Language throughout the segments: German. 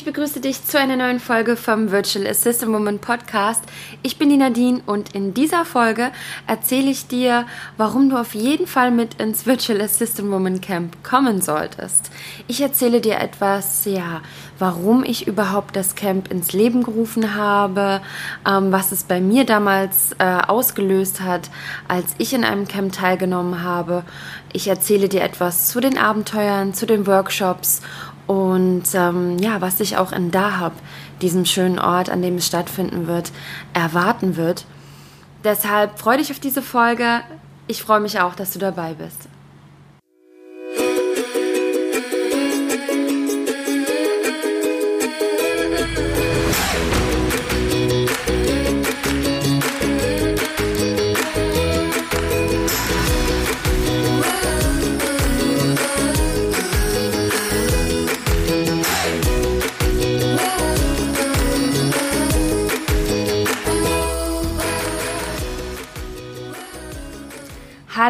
Ich begrüße dich zu einer neuen Folge vom Virtual Assistant Woman Podcast. Ich bin die Nadine und in dieser Folge erzähle ich dir, warum du auf jeden Fall mit ins Virtual Assistant Woman Camp kommen solltest. Ich erzähle dir etwas, ja, warum ich überhaupt das Camp ins Leben gerufen habe, ähm, was es bei mir damals äh, ausgelöst hat, als ich in einem Camp teilgenommen habe. Ich erzähle dir etwas zu den Abenteuern, zu den Workshops und ähm, ja, was sich auch in Dahab, diesem schönen Ort, an dem es stattfinden wird, erwarten wird. Deshalb freue dich auf diese Folge. Ich freue mich auch, dass du dabei bist.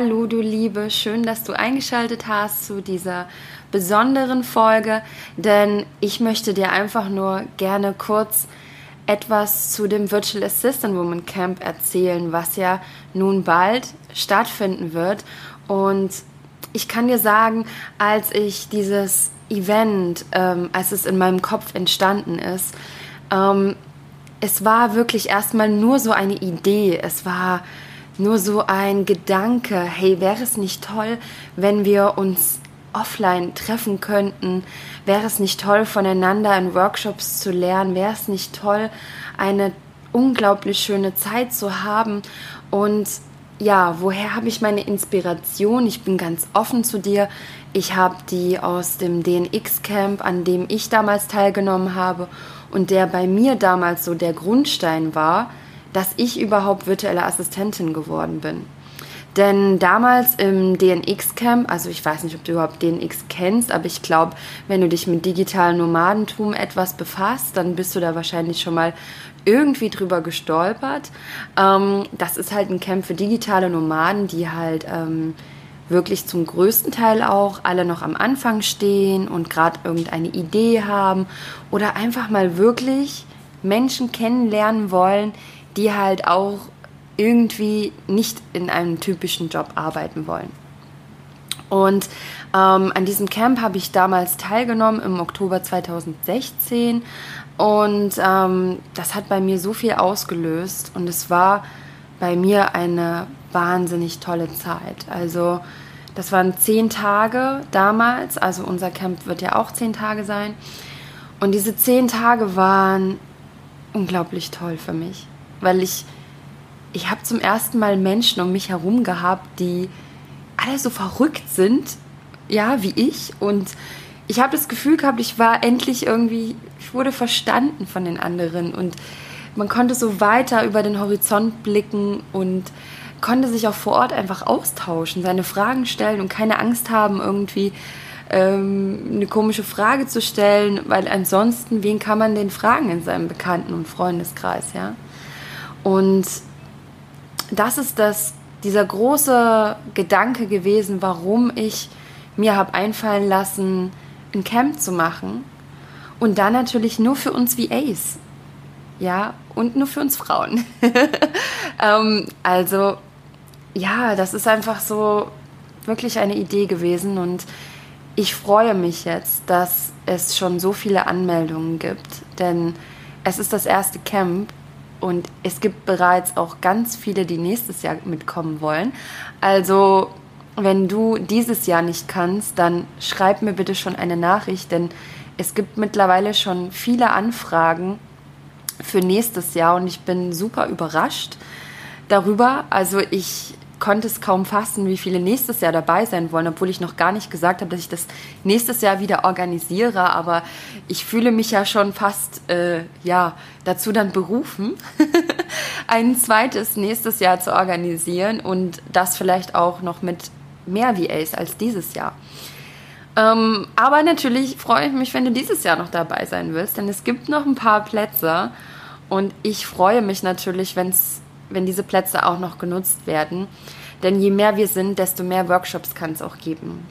Hallo du Liebe, schön, dass du eingeschaltet hast zu dieser besonderen Folge, denn ich möchte dir einfach nur gerne kurz etwas zu dem Virtual Assistant Woman Camp erzählen, was ja nun bald stattfinden wird. Und ich kann dir sagen, als ich dieses Event, ähm, als es in meinem Kopf entstanden ist, ähm, es war wirklich erstmal nur so eine Idee. Es war nur so ein Gedanke, hey, wäre es nicht toll, wenn wir uns offline treffen könnten? Wäre es nicht toll, voneinander in Workshops zu lernen? Wäre es nicht toll, eine unglaublich schöne Zeit zu haben? Und ja, woher habe ich meine Inspiration? Ich bin ganz offen zu dir. Ich habe die aus dem DNX-Camp, an dem ich damals teilgenommen habe und der bei mir damals so der Grundstein war dass ich überhaupt virtuelle Assistentin geworden bin. Denn damals im DNX-Camp, also ich weiß nicht, ob du überhaupt DNX kennst, aber ich glaube, wenn du dich mit digitalem Nomadentum etwas befasst, dann bist du da wahrscheinlich schon mal irgendwie drüber gestolpert. Ähm, das ist halt ein Camp für digitale Nomaden, die halt ähm, wirklich zum größten Teil auch alle noch am Anfang stehen und gerade irgendeine Idee haben oder einfach mal wirklich Menschen kennenlernen wollen, die halt auch irgendwie nicht in einem typischen Job arbeiten wollen. Und ähm, an diesem Camp habe ich damals teilgenommen im Oktober 2016 und ähm, das hat bei mir so viel ausgelöst und es war bei mir eine wahnsinnig tolle Zeit. Also das waren zehn Tage damals, also unser Camp wird ja auch zehn Tage sein. Und diese zehn Tage waren unglaublich toll für mich weil ich, ich habe zum ersten Mal Menschen um mich herum gehabt, die alle so verrückt sind, ja, wie ich. Und ich habe das Gefühl gehabt, ich war endlich irgendwie, ich wurde verstanden von den anderen und man konnte so weiter über den Horizont blicken und konnte sich auch vor Ort einfach austauschen, seine Fragen stellen und keine Angst haben, irgendwie ähm, eine komische Frage zu stellen, weil ansonsten, wen kann man denn fragen in seinem Bekannten- und Freundeskreis, ja? Und das ist das, dieser große Gedanke gewesen, warum ich mir habe einfallen lassen, ein Camp zu machen. Und dann natürlich nur für uns VAs. Ja, und nur für uns Frauen. ähm, also, ja, das ist einfach so wirklich eine Idee gewesen. Und ich freue mich jetzt, dass es schon so viele Anmeldungen gibt. Denn es ist das erste Camp und es gibt bereits auch ganz viele, die nächstes Jahr mitkommen wollen. Also, wenn du dieses Jahr nicht kannst, dann schreib mir bitte schon eine Nachricht, denn es gibt mittlerweile schon viele Anfragen für nächstes Jahr und ich bin super überrascht darüber. Also ich konnte es kaum fassen, wie viele nächstes Jahr dabei sein wollen, obwohl ich noch gar nicht gesagt habe, dass ich das nächstes Jahr wieder organisiere. Aber ich fühle mich ja schon fast äh, ja dazu dann berufen, ein zweites nächstes Jahr zu organisieren und das vielleicht auch noch mit mehr VAs als dieses Jahr. Ähm, aber natürlich freue ich mich, wenn du dieses Jahr noch dabei sein willst, denn es gibt noch ein paar Plätze und ich freue mich natürlich, wenn's wenn diese Plätze auch noch genutzt werden. Denn je mehr wir sind, desto mehr Workshops kann es auch geben.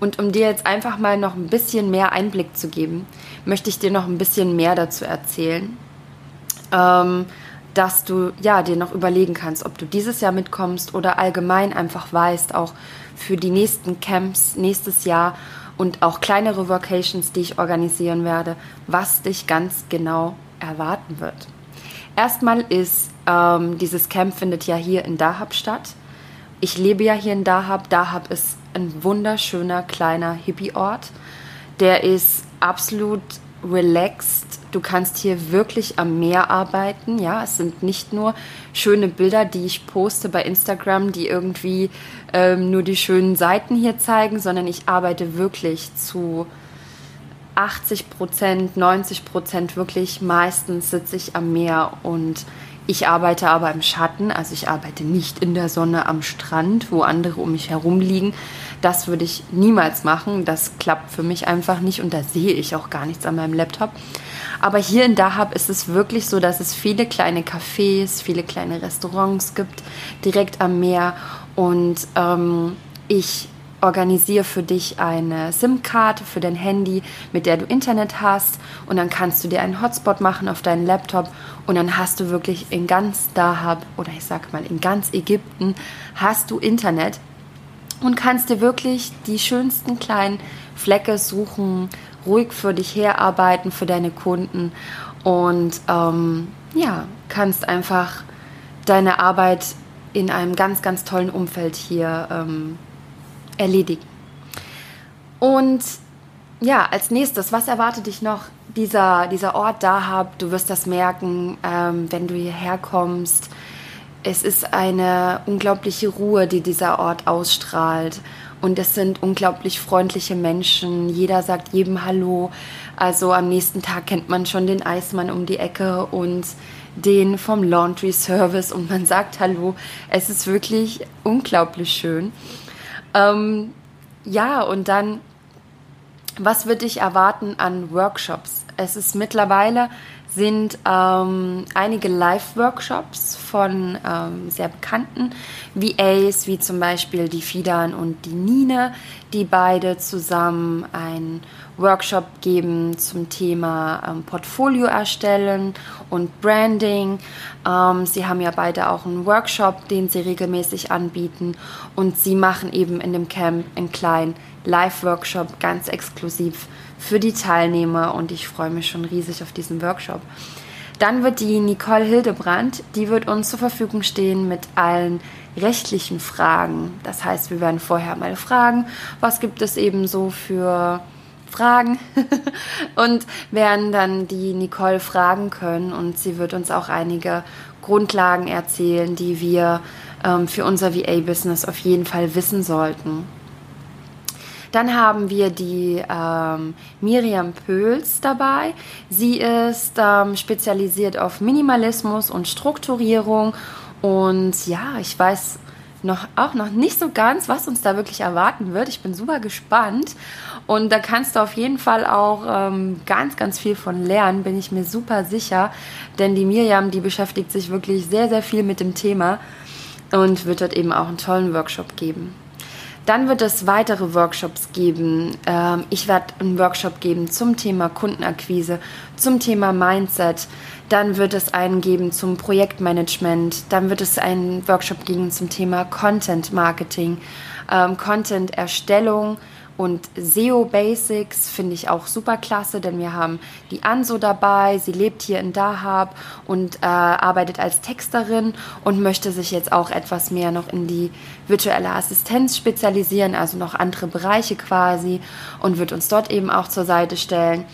Und um dir jetzt einfach mal noch ein bisschen mehr Einblick zu geben, möchte ich dir noch ein bisschen mehr dazu erzählen. Ähm, dass du ja dir noch überlegen kannst, ob du dieses Jahr mitkommst oder allgemein einfach weißt, auch für die nächsten Camps nächstes Jahr und auch kleinere Vocations, die ich organisieren werde, was dich ganz genau erwarten wird. Erstmal ist ähm, dieses Camp findet ja hier in Dahab statt. Ich lebe ja hier in Dahab. Dahab ist ein wunderschöner kleiner Hippie-Ort. Der ist absolut relaxed. Du kannst hier wirklich am Meer arbeiten. Ja, es sind nicht nur schöne Bilder, die ich poste bei Instagram, die irgendwie ähm, nur die schönen Seiten hier zeigen, sondern ich arbeite wirklich zu 80 Prozent, 90 Prozent wirklich. Meistens sitze ich am Meer und ich arbeite aber im Schatten, also ich arbeite nicht in der Sonne am Strand, wo andere um mich herum liegen. Das würde ich niemals machen. Das klappt für mich einfach nicht und da sehe ich auch gar nichts an meinem Laptop. Aber hier in Dahab ist es wirklich so, dass es viele kleine Cafés, viele kleine Restaurants gibt, direkt am Meer. Und ähm, ich organisiere für dich eine SIM-Karte für dein Handy, mit der du Internet hast. Und dann kannst du dir einen Hotspot machen auf deinen Laptop. Und dann hast du wirklich in ganz Dahab oder ich sag mal in ganz Ägypten hast du Internet und kannst dir wirklich die schönsten kleinen Flecke suchen, ruhig für dich herarbeiten, für deine Kunden. Und ähm, ja, kannst einfach deine Arbeit in einem ganz, ganz tollen Umfeld hier ähm, erledigen. Und ja, als nächstes, was erwartet dich noch? Dieser, dieser Ort Dahab, du wirst das merken, ähm, wenn du hierher kommst. Es ist eine unglaubliche Ruhe, die dieser Ort ausstrahlt. Und es sind unglaublich freundliche Menschen. Jeder sagt jedem Hallo. Also am nächsten Tag kennt man schon den Eismann um die Ecke und den vom Laundry Service und man sagt Hallo. Es ist wirklich unglaublich schön. Ähm, ja, und dann, was wird dich erwarten an Workshops? Es ist mittlerweile sind ähm, einige Live-Workshops von ähm, sehr bekannten VAs, wie zum Beispiel die Fidan und die Nine, die beide zusammen einen Workshop geben zum Thema ähm, Portfolio erstellen und Branding. Ähm, sie haben ja beide auch einen Workshop, den sie regelmäßig anbieten und sie machen eben in dem Camp einen kleinen Live-Workshop ganz exklusiv für die Teilnehmer und ich freue mich schon riesig auf diesen Workshop. Dann wird die Nicole Hildebrand, die wird uns zur Verfügung stehen mit allen rechtlichen Fragen. Das heißt, wir werden vorher mal fragen, was gibt es eben so für Fragen und werden dann die Nicole fragen können und sie wird uns auch einige Grundlagen erzählen, die wir ähm, für unser VA-Business auf jeden Fall wissen sollten. Dann haben wir die ähm, Miriam Pöls dabei. Sie ist ähm, spezialisiert auf Minimalismus und Strukturierung. Und ja, ich weiß noch, auch noch nicht so ganz, was uns da wirklich erwarten wird. Ich bin super gespannt. Und da kannst du auf jeden Fall auch ähm, ganz, ganz viel von lernen, bin ich mir super sicher. Denn die Miriam, die beschäftigt sich wirklich sehr, sehr viel mit dem Thema und wird dort eben auch einen tollen Workshop geben. Dann wird es weitere Workshops geben. Ähm, ich werde einen Workshop geben zum Thema Kundenakquise, zum Thema Mindset. Dann wird es einen geben zum Projektmanagement. Dann wird es einen Workshop geben zum Thema Content Marketing, ähm, Content Erstellung und SEO Basics finde ich auch super klasse, denn wir haben die Anso dabei. Sie lebt hier in Dahab und äh, arbeitet als Texterin und möchte sich jetzt auch etwas mehr noch in die virtuelle Assistenz spezialisieren, also noch andere Bereiche quasi und wird uns dort eben auch zur Seite stellen.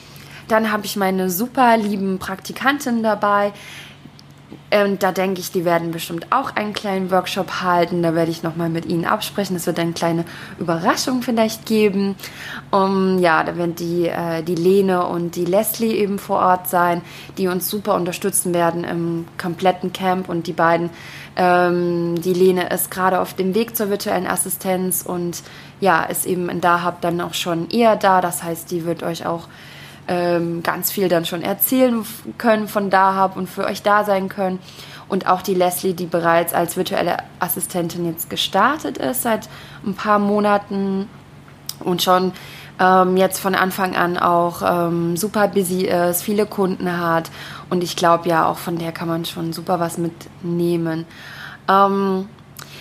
Dann habe ich meine super lieben Praktikanten dabei, und da denke ich, die werden bestimmt auch einen kleinen Workshop halten. Da werde ich nochmal mit ihnen absprechen. Es wird eine kleine Überraschung vielleicht geben. Um, ja, da werden die, äh, die Lene und die Leslie eben vor Ort sein, die uns super unterstützen werden im kompletten Camp. Und die beiden, ähm, die Lene ist gerade auf dem Weg zur virtuellen Assistenz und ja, ist eben in Dahab dann auch schon eher da. Das heißt, die wird euch auch ähm, ganz viel dann schon erzählen können von Dahab und für euch da sein können. Und auch die Leslie, die bereits als virtuelle Assistentin jetzt gestartet ist seit ein paar Monaten und schon ähm, jetzt von Anfang an auch ähm, super busy ist, viele Kunden hat und ich glaube ja, auch von der kann man schon super was mitnehmen. Ähm,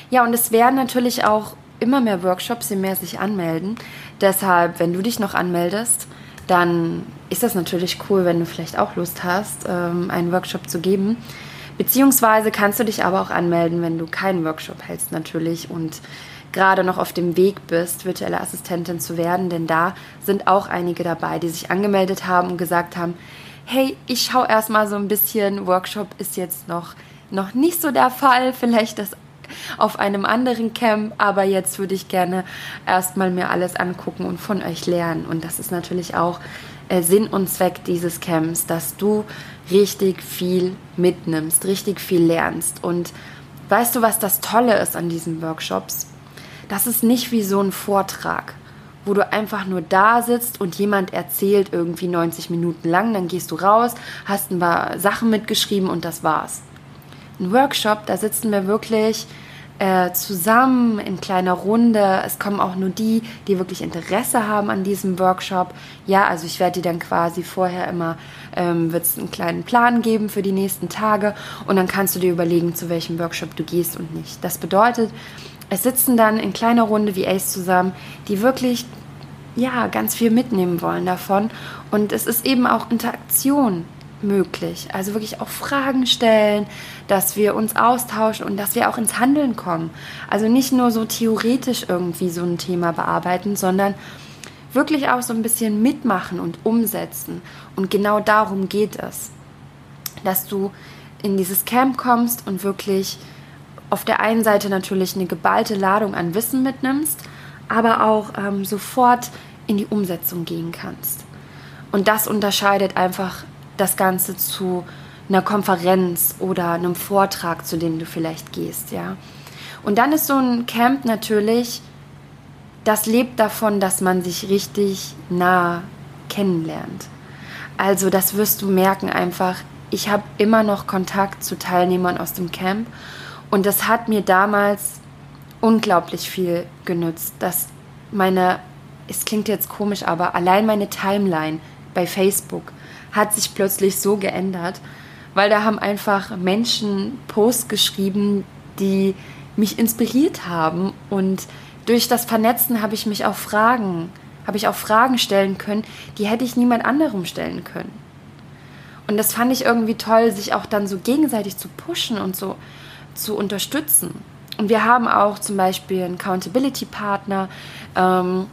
ja, und es werden natürlich auch immer mehr Workshops, je mehr sich anmelden. Deshalb, wenn du dich noch anmeldest, dann ist das natürlich cool, wenn du vielleicht auch Lust hast, ähm, einen Workshop zu geben. Beziehungsweise kannst du dich aber auch anmelden, wenn du keinen Workshop hältst natürlich und gerade noch auf dem Weg bist, virtuelle Assistentin zu werden, denn da sind auch einige dabei, die sich angemeldet haben und gesagt haben, hey, ich schaue erstmal so ein bisschen, Workshop ist jetzt noch, noch nicht so der Fall, vielleicht das auf einem anderen Camp, aber jetzt würde ich gerne erstmal mir alles angucken und von euch lernen. Und das ist natürlich auch äh, Sinn und Zweck dieses Camps, dass du richtig viel mitnimmst, richtig viel lernst. Und weißt du, was das Tolle ist an diesen Workshops? Das ist nicht wie so ein Vortrag, wo du einfach nur da sitzt und jemand erzählt irgendwie 90 Minuten lang, dann gehst du raus, hast ein paar Sachen mitgeschrieben und das war's. Ein Workshop, da sitzen wir wirklich äh, zusammen in kleiner Runde. Es kommen auch nur die, die wirklich Interesse haben an diesem Workshop. Ja, also ich werde dir dann quasi vorher immer, ähm, wird es einen kleinen Plan geben für die nächsten Tage und dann kannst du dir überlegen, zu welchem Workshop du gehst und nicht. Das bedeutet, es sitzen dann in kleiner Runde wie Ace zusammen, die wirklich ja ganz viel mitnehmen wollen davon. Und es ist eben auch Interaktion möglich. Also wirklich auch Fragen stellen, dass wir uns austauschen und dass wir auch ins Handeln kommen. Also nicht nur so theoretisch irgendwie so ein Thema bearbeiten, sondern wirklich auch so ein bisschen mitmachen und umsetzen. Und genau darum geht es, dass du in dieses Camp kommst und wirklich auf der einen Seite natürlich eine geballte Ladung an Wissen mitnimmst, aber auch ähm, sofort in die Umsetzung gehen kannst. Und das unterscheidet einfach das Ganze zu einer Konferenz oder einem Vortrag, zu dem du vielleicht gehst, ja. Und dann ist so ein Camp natürlich, das lebt davon, dass man sich richtig nah kennenlernt. Also das wirst du merken einfach. Ich habe immer noch Kontakt zu Teilnehmern aus dem Camp und das hat mir damals unglaublich viel genützt, dass meine, es klingt jetzt komisch, aber allein meine Timeline bei Facebook hat sich plötzlich so geändert, weil da haben einfach Menschen Posts geschrieben, die mich inspiriert haben und durch das Vernetzen habe ich mich auch Fragen, habe ich auch Fragen stellen können, die hätte ich niemand anderem stellen können. Und das fand ich irgendwie toll, sich auch dann so gegenseitig zu pushen und so zu unterstützen. Und wir haben auch zum Beispiel einen Accountability-Partner. Ähm,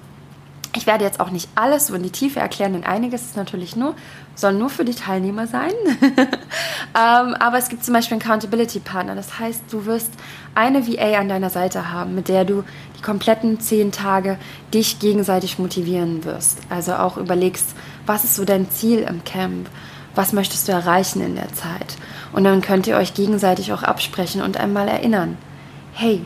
ich werde jetzt auch nicht alles so in die Tiefe erklären, denn einiges ist natürlich nur, soll nur für die Teilnehmer sein. ähm, aber es gibt zum Beispiel einen Accountability-Partner. Das heißt, du wirst eine VA an deiner Seite haben, mit der du die kompletten zehn Tage dich gegenseitig motivieren wirst. Also auch überlegst, was ist so dein Ziel im Camp? Was möchtest du erreichen in der Zeit? Und dann könnt ihr euch gegenseitig auch absprechen und einmal erinnern. Hey,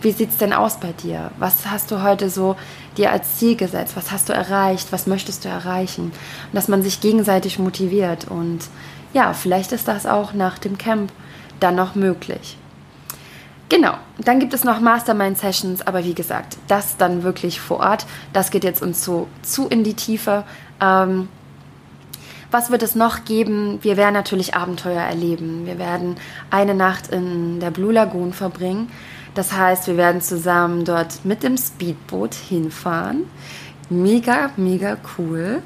wie sieht es denn aus bei dir? Was hast du heute so dir als Ziel gesetzt? Was hast du erreicht? Was möchtest du erreichen? Und dass man sich gegenseitig motiviert. Und ja, vielleicht ist das auch nach dem Camp dann noch möglich. Genau, dann gibt es noch Mastermind-Sessions, aber wie gesagt, das dann wirklich vor Ort. Das geht jetzt uns so zu in die Tiefe. Ähm, was wird es noch geben? Wir werden natürlich Abenteuer erleben. Wir werden eine Nacht in der Blue Lagoon verbringen. Das heißt, wir werden zusammen dort mit dem Speedboot hinfahren. Mega, mega cool.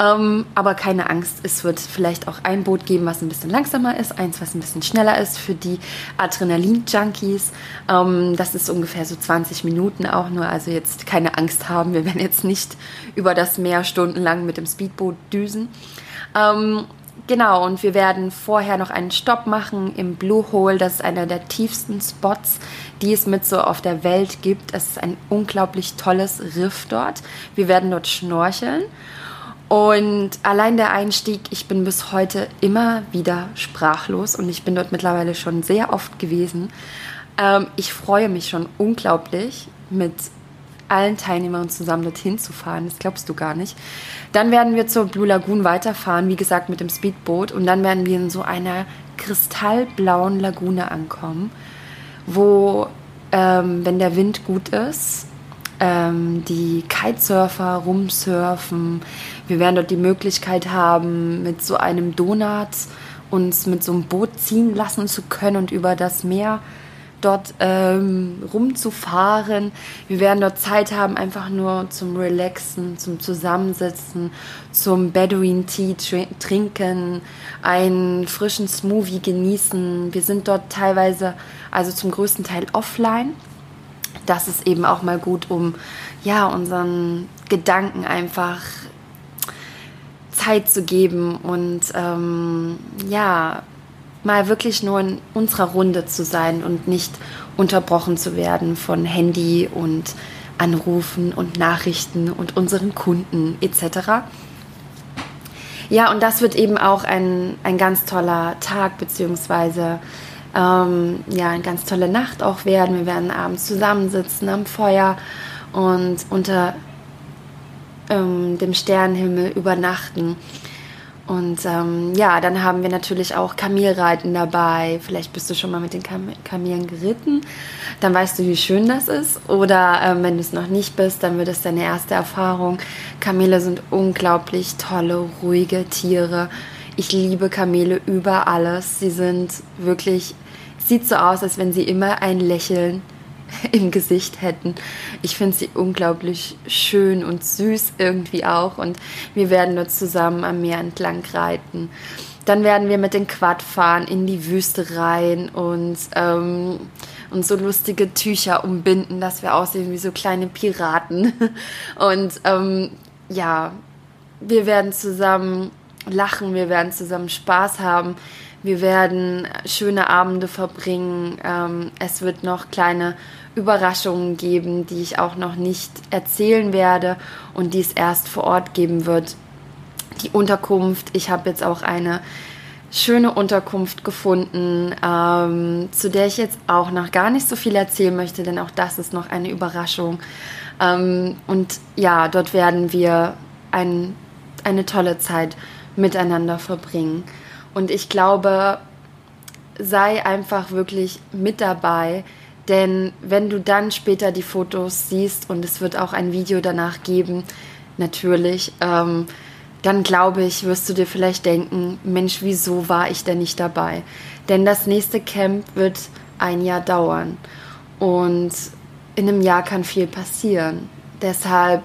Ähm, aber keine Angst, es wird vielleicht auch ein Boot geben, was ein bisschen langsamer ist, eins, was ein bisschen schneller ist für die Adrenalin-Junkies. Ähm, das ist ungefähr so 20 Minuten auch nur, also jetzt keine Angst haben, wir werden jetzt nicht über das Meer stundenlang mit dem Speedboot düsen. Ähm, genau, und wir werden vorher noch einen Stopp machen im Blue Hole. Das ist einer der tiefsten Spots, die es mit so auf der Welt gibt. Es ist ein unglaublich tolles Riff dort. Wir werden dort schnorcheln. Und allein der Einstieg, ich bin bis heute immer wieder sprachlos und ich bin dort mittlerweile schon sehr oft gewesen. Ähm, ich freue mich schon unglaublich mit allen Teilnehmern zusammen dorthin zu fahren. Das glaubst du gar nicht. Dann werden wir zur Blue Lagoon weiterfahren, wie gesagt, mit dem Speedboot. Und dann werden wir in so einer kristallblauen Lagune ankommen, wo, ähm, wenn der Wind gut ist, ähm, die Kitesurfer rumsurfen. Wir werden dort die Möglichkeit haben, mit so einem Donut uns mit so einem Boot ziehen lassen zu können und über das Meer dort ähm, rumzufahren. Wir werden dort Zeit haben, einfach nur zum Relaxen, zum Zusammensitzen, zum Bedouin Tea trinken, einen frischen Smoothie genießen. Wir sind dort teilweise, also zum größten Teil offline. Das ist eben auch mal gut, um ja unseren Gedanken einfach Zeit zu geben und ähm, ja mal wirklich nur in unserer Runde zu sein und nicht unterbrochen zu werden von Handy und Anrufen und Nachrichten und unseren Kunden etc. Ja, und das wird eben auch ein, ein ganz toller Tag beziehungsweise ähm, ja, eine ganz tolle Nacht auch werden. Wir werden abends zusammensitzen am Feuer und unter ähm, dem Sternenhimmel übernachten. Und ähm, ja, dann haben wir natürlich auch Kamelreiten dabei. Vielleicht bist du schon mal mit den Kam Kamelen geritten. Dann weißt du, wie schön das ist. Oder ähm, wenn du es noch nicht bist, dann wird es deine erste Erfahrung. Kamele sind unglaublich tolle, ruhige Tiere. Ich liebe Kamele über alles. Sie sind wirklich, sieht so aus, als wenn sie immer ein Lächeln im Gesicht hätten. Ich finde sie unglaublich schön und süß irgendwie auch und wir werden dort zusammen am Meer entlang reiten. Dann werden wir mit dem Quad fahren in die Wüste rein und, ähm, und so lustige Tücher umbinden, dass wir aussehen wie so kleine Piraten. Und ähm, ja, wir werden zusammen lachen, wir werden zusammen Spaß haben. Wir werden schöne Abende verbringen. Ähm, es wird noch kleine Überraschungen geben, die ich auch noch nicht erzählen werde und die es erst vor Ort geben wird. Die Unterkunft, ich habe jetzt auch eine schöne Unterkunft gefunden, ähm, zu der ich jetzt auch noch gar nicht so viel erzählen möchte, denn auch das ist noch eine Überraschung. Ähm, und ja, dort werden wir ein, eine tolle Zeit miteinander verbringen. Und ich glaube, sei einfach wirklich mit dabei, denn wenn du dann später die Fotos siehst und es wird auch ein Video danach geben, natürlich, ähm, dann glaube ich, wirst du dir vielleicht denken, Mensch, wieso war ich denn nicht dabei? Denn das nächste Camp wird ein Jahr dauern und in einem Jahr kann viel passieren. Deshalb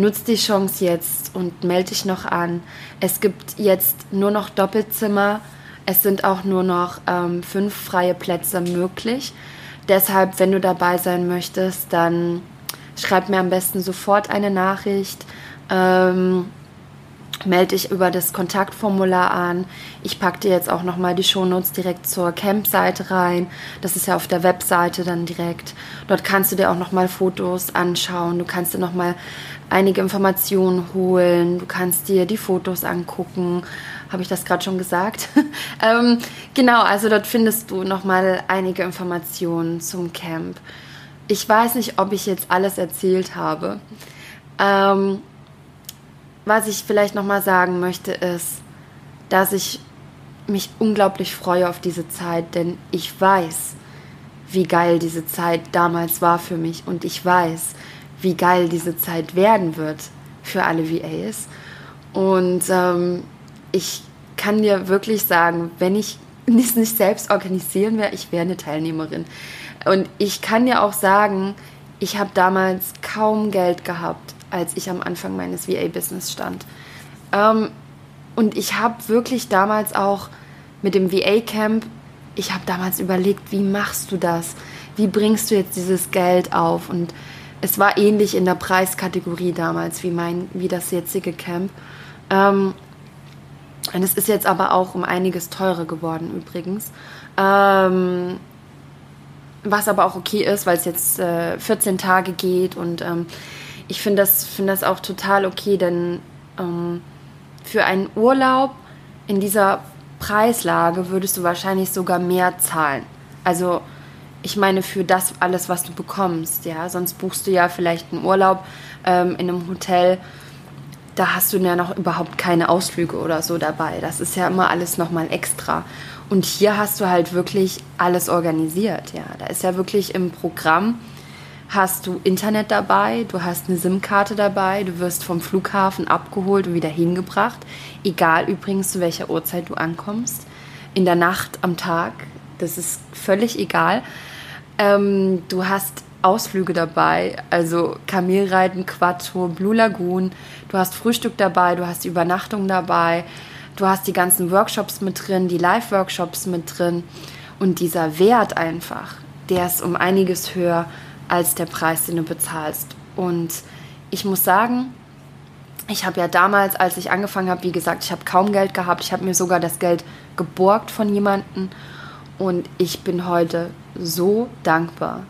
nutz die Chance jetzt und melde dich noch an. Es gibt jetzt nur noch Doppelzimmer. Es sind auch nur noch ähm, fünf freie Plätze möglich. Deshalb, wenn du dabei sein möchtest, dann schreib mir am besten sofort eine Nachricht. Ähm, melde dich über das Kontaktformular an. Ich packe dir jetzt auch nochmal die Shownotes direkt zur Camp-Seite rein. Das ist ja auf der Webseite dann direkt. Dort kannst du dir auch nochmal Fotos anschauen. Du kannst dir nochmal einige Informationen holen. Du kannst dir die Fotos angucken. Habe ich das gerade schon gesagt? ähm, genau, also dort findest du nochmal einige Informationen zum Camp. Ich weiß nicht, ob ich jetzt alles erzählt habe. Ähm, was ich vielleicht nochmal sagen möchte, ist, dass ich mich unglaublich freue auf diese Zeit, denn ich weiß, wie geil diese Zeit damals war für mich und ich weiß, wie geil diese Zeit werden wird für alle VAs. Und ähm, ich kann dir wirklich sagen, wenn ich es nicht selbst organisieren wäre, ich wäre eine Teilnehmerin. Und ich kann dir auch sagen, ich habe damals kaum Geld gehabt, als ich am Anfang meines VA-Business stand. Ähm, und ich habe wirklich damals auch mit dem VA-Camp, ich habe damals überlegt, wie machst du das? Wie bringst du jetzt dieses Geld auf? Und es war ähnlich in der Preiskategorie damals wie, mein, wie das jetzige Camp. Ähm, und es ist jetzt aber auch um einiges teurer geworden übrigens. Ähm, was aber auch okay ist, weil es jetzt äh, 14 Tage geht und ähm, ich finde das, find das auch total okay, denn ähm, für einen Urlaub in dieser Preislage würdest du wahrscheinlich sogar mehr zahlen. Also ich meine für das alles, was du bekommst, ja. Sonst buchst du ja vielleicht einen Urlaub ähm, in einem Hotel da hast du ja noch überhaupt keine Ausflüge oder so dabei. Das ist ja immer alles nochmal extra. Und hier hast du halt wirklich alles organisiert, ja. Da ist ja wirklich im Programm hast du Internet dabei, du hast eine SIM-Karte dabei, du wirst vom Flughafen abgeholt und wieder hingebracht. Egal übrigens, zu welcher Uhrzeit du ankommst. In der Nacht, am Tag, das ist völlig egal. Ähm, du hast Ausflüge dabei, also Kamelreiten, Quattro, Blue Lagoon. Du hast Frühstück dabei, du hast Übernachtung dabei, du hast die ganzen Workshops mit drin, die Live-Workshops mit drin. Und dieser Wert einfach, der ist um einiges höher als der Preis, den du bezahlst. Und ich muss sagen, ich habe ja damals, als ich angefangen habe, wie gesagt, ich habe kaum Geld gehabt. Ich habe mir sogar das Geld geborgt von jemandem. Und ich bin heute so dankbar,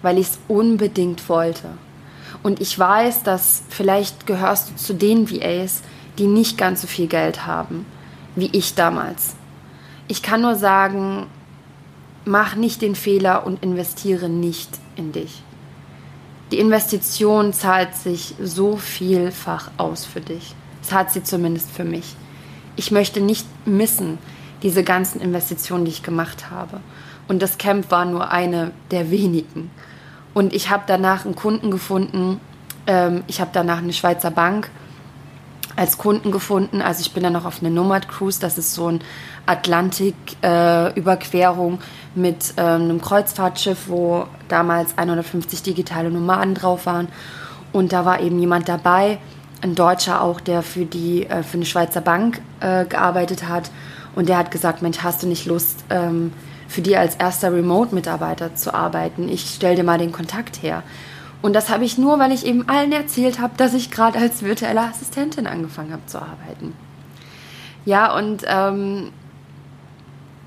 weil ich es unbedingt wollte. Und ich weiß, dass vielleicht gehörst du zu den VAs, die nicht ganz so viel Geld haben, wie ich damals. Ich kann nur sagen, mach nicht den Fehler und investiere nicht in dich. Die Investition zahlt sich so vielfach aus für dich. Zahlt sie zumindest für mich. Ich möchte nicht missen, diese ganzen Investitionen, die ich gemacht habe. Und das Camp war nur eine der wenigen. Und ich habe danach einen Kunden gefunden. Ähm, ich habe danach eine Schweizer Bank als Kunden gefunden. Also ich bin dann noch auf eine Nomad Cruise. Das ist so ein Atlantik-Überquerung äh, mit äh, einem Kreuzfahrtschiff, wo damals 150 digitale Nomaden drauf waren. Und da war eben jemand dabei, ein Deutscher auch, der für, die, äh, für eine Schweizer Bank äh, gearbeitet hat. Und der hat gesagt, Mensch, hast du nicht Lust, ähm, für die als erster Remote-Mitarbeiter zu arbeiten? Ich stell dir mal den Kontakt her. Und das habe ich nur, weil ich eben allen erzählt habe, dass ich gerade als virtuelle Assistentin angefangen habe zu arbeiten. Ja, und ähm,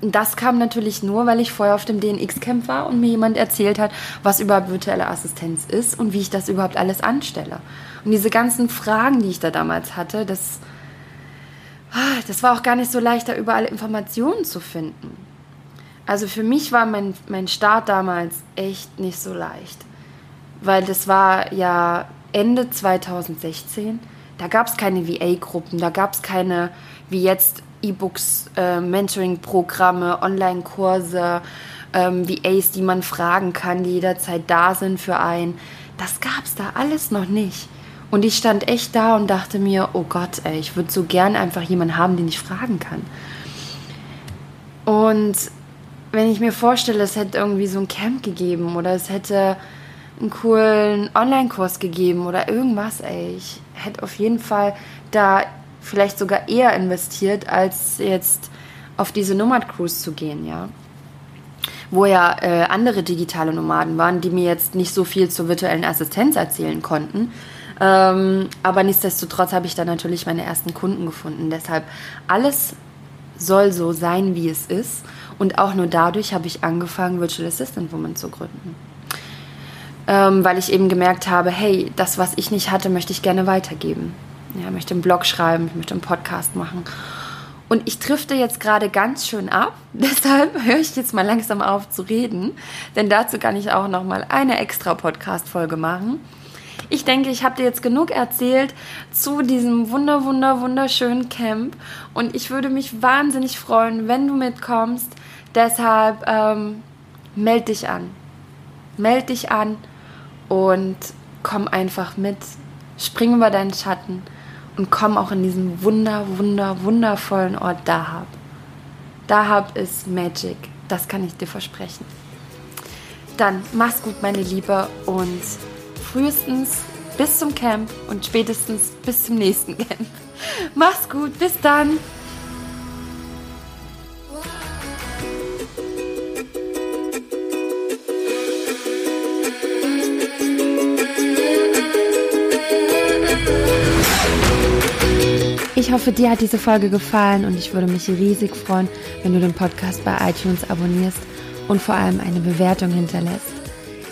das kam natürlich nur, weil ich vorher auf dem DNX-Camp war und mir jemand erzählt hat, was überhaupt virtuelle Assistenz ist und wie ich das überhaupt alles anstelle. Und diese ganzen Fragen, die ich da damals hatte, das, das war auch gar nicht so leicht, da überall Informationen zu finden. Also für mich war mein, mein Start damals echt nicht so leicht weil das war ja Ende 2016. Da gab es keine VA-Gruppen, da gab es keine, wie jetzt, E-Books, äh, Mentoring-Programme, Online-Kurse, ähm, VAs, die man fragen kann, die jederzeit da sind für einen. Das gab es da alles noch nicht. Und ich stand echt da und dachte mir, oh Gott, ey, ich würde so gern einfach jemanden haben, den ich fragen kann. Und wenn ich mir vorstelle, es hätte irgendwie so ein Camp gegeben oder es hätte einen coolen Online-Kurs gegeben oder irgendwas, ey. Ich hätte auf jeden Fall da vielleicht sogar eher investiert, als jetzt auf diese Nomad-Cruise zu gehen, ja. Wo ja äh, andere digitale Nomaden waren, die mir jetzt nicht so viel zur virtuellen Assistenz erzählen konnten. Ähm, aber nichtsdestotrotz habe ich da natürlich meine ersten Kunden gefunden. Deshalb alles soll so sein, wie es ist. Und auch nur dadurch habe ich angefangen, Virtual Assistant Woman zu gründen ähm, weil ich eben gemerkt habe, hey, das, was ich nicht hatte, möchte ich gerne weitergeben. Ja, möchte einen Blog schreiben, ich möchte einen Podcast machen. Und ich drifte jetzt gerade ganz schön ab, deshalb höre ich jetzt mal langsam auf zu reden, denn dazu kann ich auch noch mal eine extra Podcast-Folge machen. Ich denke, ich habe dir jetzt genug erzählt zu diesem wunder, wunder, wunderschönen Camp und ich würde mich wahnsinnig freuen, wenn du mitkommst. Deshalb ähm, meld dich an. Meld dich an und komm einfach mit, spring über deinen Schatten und komm auch in diesen wunder, wunder, wundervollen Ort Dahab. Dahab ist Magic, das kann ich dir versprechen. Dann mach's gut, meine Liebe, und frühestens bis zum Camp und spätestens bis zum nächsten Camp. Mach's gut, bis dann! Ich hoffe, dir hat diese Folge gefallen und ich würde mich riesig freuen, wenn du den Podcast bei iTunes abonnierst und vor allem eine Bewertung hinterlässt.